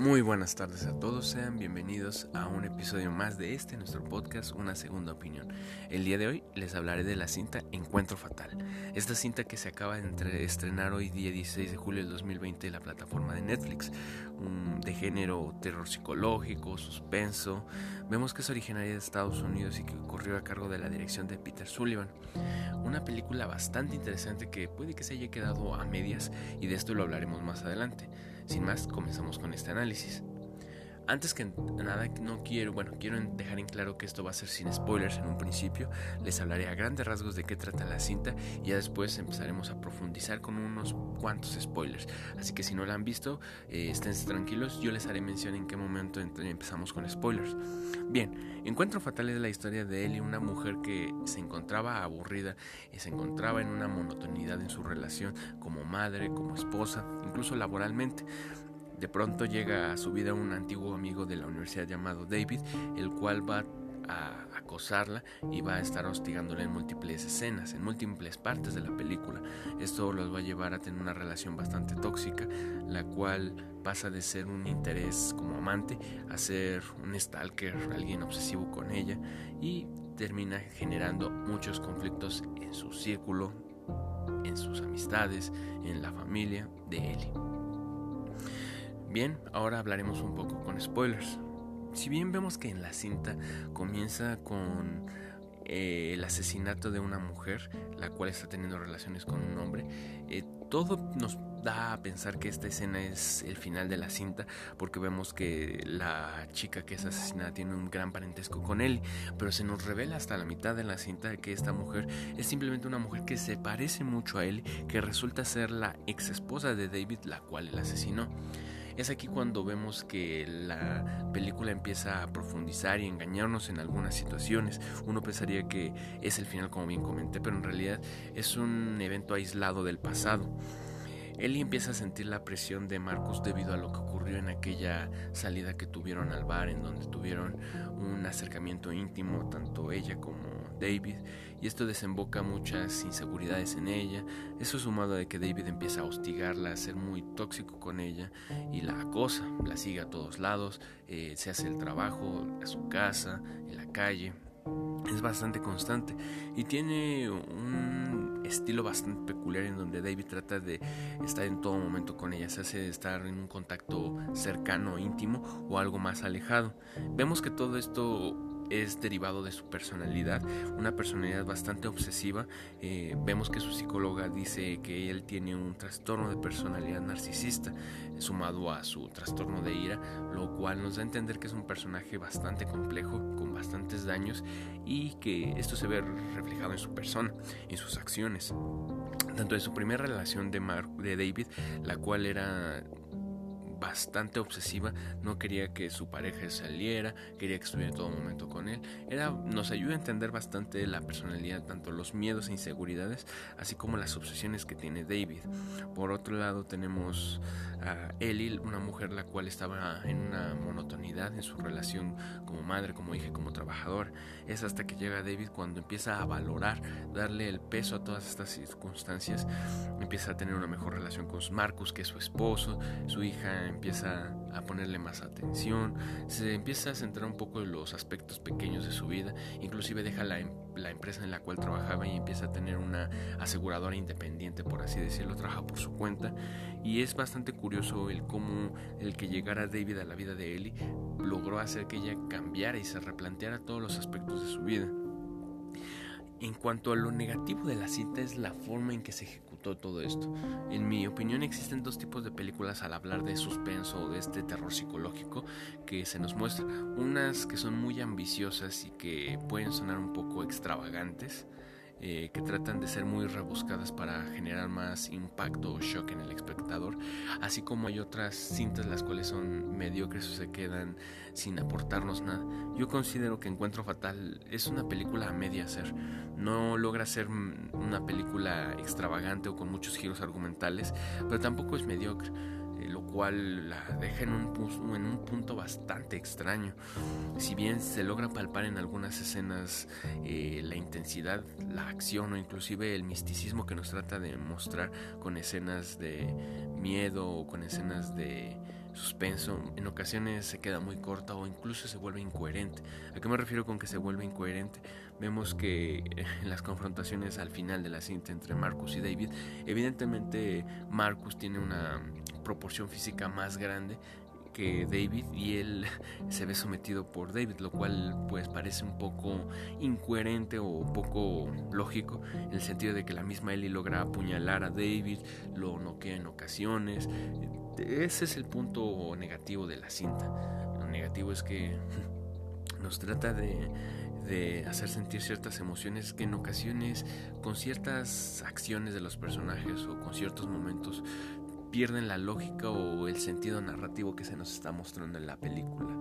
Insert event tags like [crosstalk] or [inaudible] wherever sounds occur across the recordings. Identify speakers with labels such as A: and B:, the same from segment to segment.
A: Muy buenas tardes a todos, sean bienvenidos a un episodio más de este nuestro podcast Una Segunda Opinión. El día de hoy les hablaré de la cinta Encuentro Fatal. Esta cinta que se acaba de estrenar hoy día 16 de julio del 2020 en la plataforma de Netflix, de género terror psicológico, suspenso. Vemos que es originaria de Estados Unidos y que corrió a cargo de la dirección de Peter Sullivan. Una película bastante interesante que puede que se haya quedado a medias y de esto lo hablaremos más adelante. Sin más, comenzamos con este análisis. Antes que nada, no quiero, bueno, quiero dejar en claro que esto va a ser sin spoilers en un principio. Les hablaré a grandes rasgos de qué trata la cinta y ya después empezaremos a profundizar con unos cuantos spoilers. Así que si no la han visto, eh, estén tranquilos, yo les haré mención en qué momento empezamos con spoilers. Bien, Encuentro Fatal es la historia de Ellie, una mujer que se encontraba aburrida y se encontraba en una monotonidad en su relación como madre, como esposa, incluso laboralmente. De pronto llega a su vida un antiguo amigo de la universidad llamado David, el cual va a acosarla y va a estar hostigándola en múltiples escenas, en múltiples partes de la película. Esto los va a llevar a tener una relación bastante tóxica, la cual pasa de ser un interés como amante a ser un stalker, alguien obsesivo con ella y termina generando muchos conflictos en su círculo, en sus amistades, en la familia de Ellie. Bien, ahora hablaremos un poco con spoilers. Si bien vemos que en la cinta comienza con eh, el asesinato de una mujer, la cual está teniendo relaciones con un hombre, eh, todo nos da a pensar que esta escena es el final de la cinta porque vemos que la chica que es asesinada tiene un gran parentesco con él, pero se nos revela hasta la mitad de la cinta que esta mujer es simplemente una mujer que se parece mucho a él, que resulta ser la ex esposa de David, la cual él asesinó. Es aquí cuando vemos que la película empieza a profundizar y engañarnos en algunas situaciones. Uno pensaría que es el final como bien comenté, pero en realidad es un evento aislado del pasado. Ellie empieza a sentir la presión de Marcus debido a lo que ocurrió en aquella salida que tuvieron al bar, en donde tuvieron un acercamiento íntimo, tanto ella como David, y esto desemboca muchas inseguridades en ella. Eso sumado de que David empieza a hostigarla, a ser muy tóxico con ella y la acosa, la sigue a todos lados, eh, se hace el trabajo, a su casa, en la calle. Es bastante constante y tiene un estilo bastante peculiar en donde David trata de estar en todo momento con ella, se hace estar en un contacto cercano, íntimo o algo más alejado. Vemos que todo esto es derivado de su personalidad, una personalidad bastante obsesiva. Eh, vemos que su psicóloga dice que él tiene un trastorno de personalidad narcisista sumado a su trastorno de ira, lo cual nos da a entender que es un personaje bastante complejo, con bastantes daños y que esto se ve reflejado en su persona, en sus acciones. Tanto de su primera relación de, de David, la cual era bastante obsesiva, no quería que su pareja saliera, quería que estuviera en todo momento con él. Era, nos ayuda a entender bastante la personalidad, tanto los miedos e inseguridades, así como las obsesiones que tiene David. Por otro lado tenemos a Ellie, una mujer la cual estaba en una monotonidad en su relación como madre, como hija, como trabajadora. Es hasta que llega David cuando empieza a valorar, darle el peso a todas estas circunstancias, empieza a tener una mejor relación con Marcus, que es su esposo, su hija empieza a ponerle más atención, se empieza a centrar un poco en los aspectos pequeños de su vida, inclusive deja la, em, la empresa en la cual trabajaba y empieza a tener una aseguradora independiente, por así decirlo, trabaja por su cuenta y es bastante curioso el cómo el que llegara David a la vida de Ellie logró hacer que ella cambiara y se replanteara todos los aspectos de su vida. En cuanto a lo negativo de la cinta es la forma en que se todo esto. En mi opinión existen dos tipos de películas al hablar de suspenso o de este terror psicológico que se nos muestra. Unas que son muy ambiciosas y que pueden sonar un poco extravagantes eh, que tratan de ser muy rebuscadas para generar más impacto o shock en el espectador, así como hay otras cintas las cuales son mediocres o se quedan sin aportarnos nada. Yo considero que Encuentro Fatal es una película a media hacer, no logra ser una película extravagante o con muchos giros argumentales, pero tampoco es mediocre lo cual la deja en un, en un punto bastante extraño. Si bien se logra palpar en algunas escenas eh, la intensidad, la acción o inclusive el misticismo que nos trata de mostrar con escenas de miedo o con escenas de suspenso, en ocasiones se queda muy corta o incluso se vuelve incoherente. ¿A qué me refiero con que se vuelve incoherente? Vemos que en las confrontaciones al final de la cinta entre Marcus y David, evidentemente Marcus tiene una proporción física más grande que David y él [laughs] se ve sometido por David, lo cual pues parece un poco incoherente o poco lógico en el sentido de que la misma Ellie logra apuñalar a David, lo noquea en ocasiones. Ese es el punto negativo de la cinta. Lo negativo es que [laughs] nos trata de, de hacer sentir ciertas emociones que en ocasiones con ciertas acciones de los personajes o con ciertos momentos pierden la lógica o el sentido narrativo que se nos está mostrando en la película.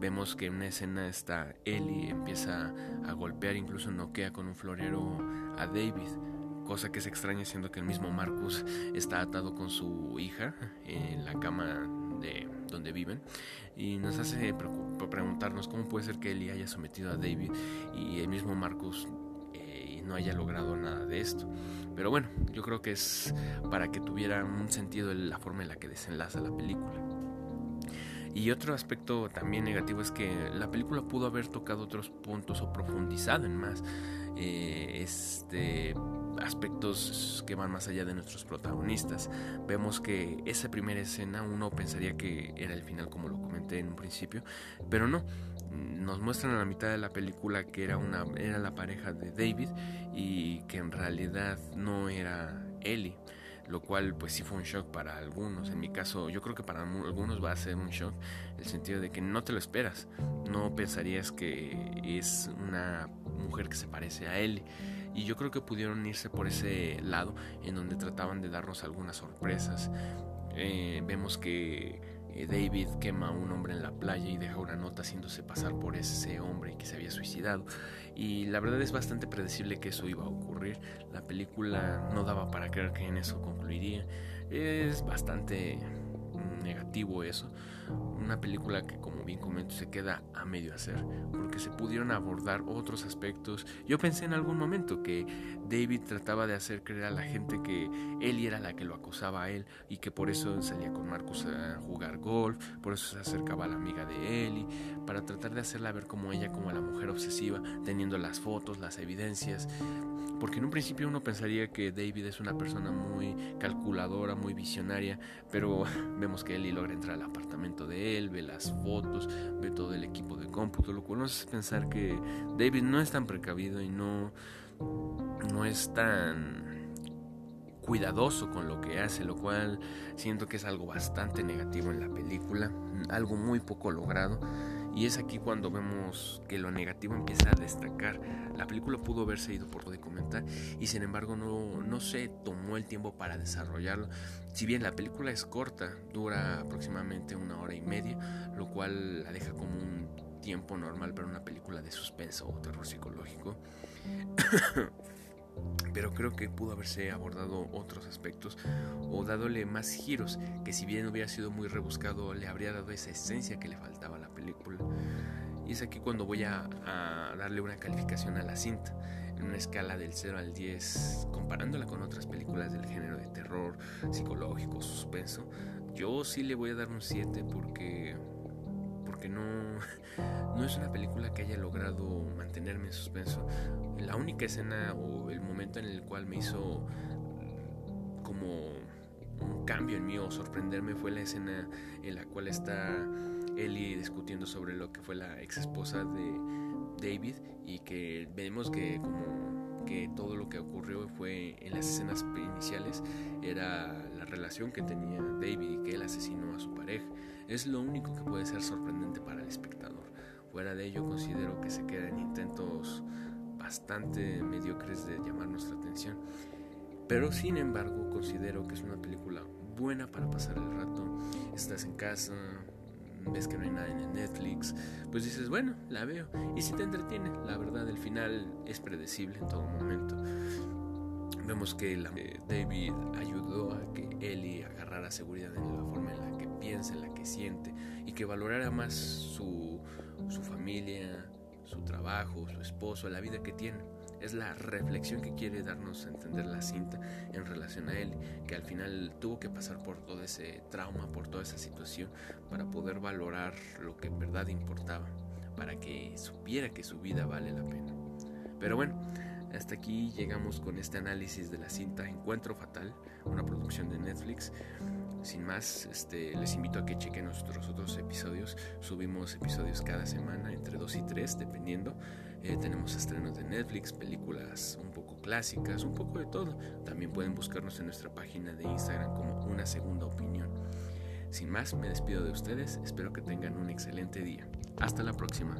A: Vemos que en una escena está Ellie empieza a golpear, incluso noquea con un florero a David, cosa que es extraña siendo que el mismo Marcus está atado con su hija en la cama de donde viven y nos hace preguntarnos cómo puede ser que Ellie haya sometido a David y el mismo Marcus no haya logrado nada de esto. Pero bueno, yo creo que es para que tuviera un sentido la forma en la que desenlaza la película. Y otro aspecto también negativo es que la película pudo haber tocado otros puntos o profundizado en más eh, este, aspectos que van más allá de nuestros protagonistas. Vemos que esa primera escena uno pensaría que era el final como lo comenté en un principio, pero no. Nos muestran a la mitad de la película que era, una, era la pareja de David y que en realidad no era Ellie lo cual pues sí fue un shock para algunos. En mi caso, yo creo que para algunos va a ser un shock, el sentido de que no te lo esperas, no pensarías que es una mujer que se parece a él. Y yo creo que pudieron irse por ese lado en donde trataban de darnos algunas sorpresas. Eh, vemos que eh, David quema a un hombre en la playa y deja una nota haciéndose pasar por ese hombre que se había suicidado. Y la verdad es bastante predecible que eso iba a ocurrir. La película no daba para creer que en eso concluiría. Es bastante negativo eso. Una película que como bien comento se queda a medio hacer porque se pudieron abordar otros aspectos. Yo pensé en algún momento que David trataba de hacer creer a la gente que Ellie era la que lo acusaba a él y que por eso salía con Marcus a jugar golf, por eso se acercaba a la amiga de Ellie, para tratar de hacerla ver como ella como la mujer obsesiva, teniendo las fotos, las evidencias porque en un principio uno pensaría que David es una persona muy calculadora, muy visionaria, pero [laughs] vemos que Ellie logra entrar al apartamento de él, ve las fotos, ve todo el equipo de cómputo, lo cual nos hace pensar que David no es tan precavido y no, no es tan cuidadoso con lo que hace, lo cual siento que es algo bastante negativo en la película, algo muy poco logrado. Y es aquí cuando vemos que lo negativo empieza a destacar. La película pudo haberse ido por lo de comentar y sin embargo no, no se tomó el tiempo para desarrollarlo. Si bien la película es corta, dura aproximadamente una hora y media, lo cual la deja como un tiempo normal para una película de suspenso o terror psicológico. [coughs] pero creo que pudo haberse abordado otros aspectos o dadole más giros que si bien hubiera sido muy rebuscado le habría dado esa esencia que le faltaba a la película. Y es aquí cuando voy a, darle una calificación a la cinta en una escala del 0 al 10 comparándola con otras películas del género de terror, psicológico, suspenso. Yo sí le voy a dar un 7 porque porque no, [laughs] no es una película que haya logrado mantenerme en suspenso. La única escena o el momento en el cual me hizo como un cambio en mí o sorprenderme fue la escena en la cual está Ellie discutiendo sobre lo que fue la ex esposa de David y que vemos que como que todo lo que ocurrió fue en las escenas iniciales era la relación que tenía David y que él asesinó a su pareja. Es lo único que puede ser sorprendente para el espectador. Fuera de ello considero que se quedan intentos bastante mediocres de llamar nuestra atención. Pero sin embargo considero que es una película buena para pasar el rato. Estás en casa, ves que no hay nada en Netflix, pues dices, bueno, la veo. Y si te entretiene, la verdad, el final es predecible en todo momento. Vemos que David ayudó a que Ellie agarrara seguridad en la forma en la que piensa, en la que siente y que valorara más su, su familia, su trabajo, su esposo, la vida que tiene. es la reflexión que quiere darnos a entender la cinta en relación a él, que al final tuvo que pasar por todo ese trauma, por toda esa situación, para poder valorar lo que en verdad importaba, para que supiera que su vida vale la pena. Pero bueno, hasta aquí llegamos con este análisis de la cinta Encuentro Fatal, una producción de Netflix. Sin más, este, les invito a que chequen nuestros otros episodios. Subimos episodios cada semana, entre 2 y 3, dependiendo. Eh, tenemos estrenos de Netflix, películas un poco clásicas, un poco de todo. También pueden buscarnos en nuestra página de Instagram como Una Segunda Opinión. Sin más, me despido de ustedes. Espero que tengan un excelente día. Hasta la próxima.